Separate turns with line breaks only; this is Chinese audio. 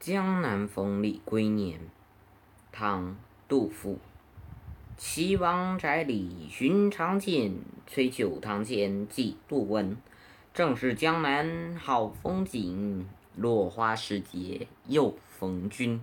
江南逢李龟年唐杜甫。岐王宅里寻常见崔九堂前几度闻正是江南好风景落花时节又逢君。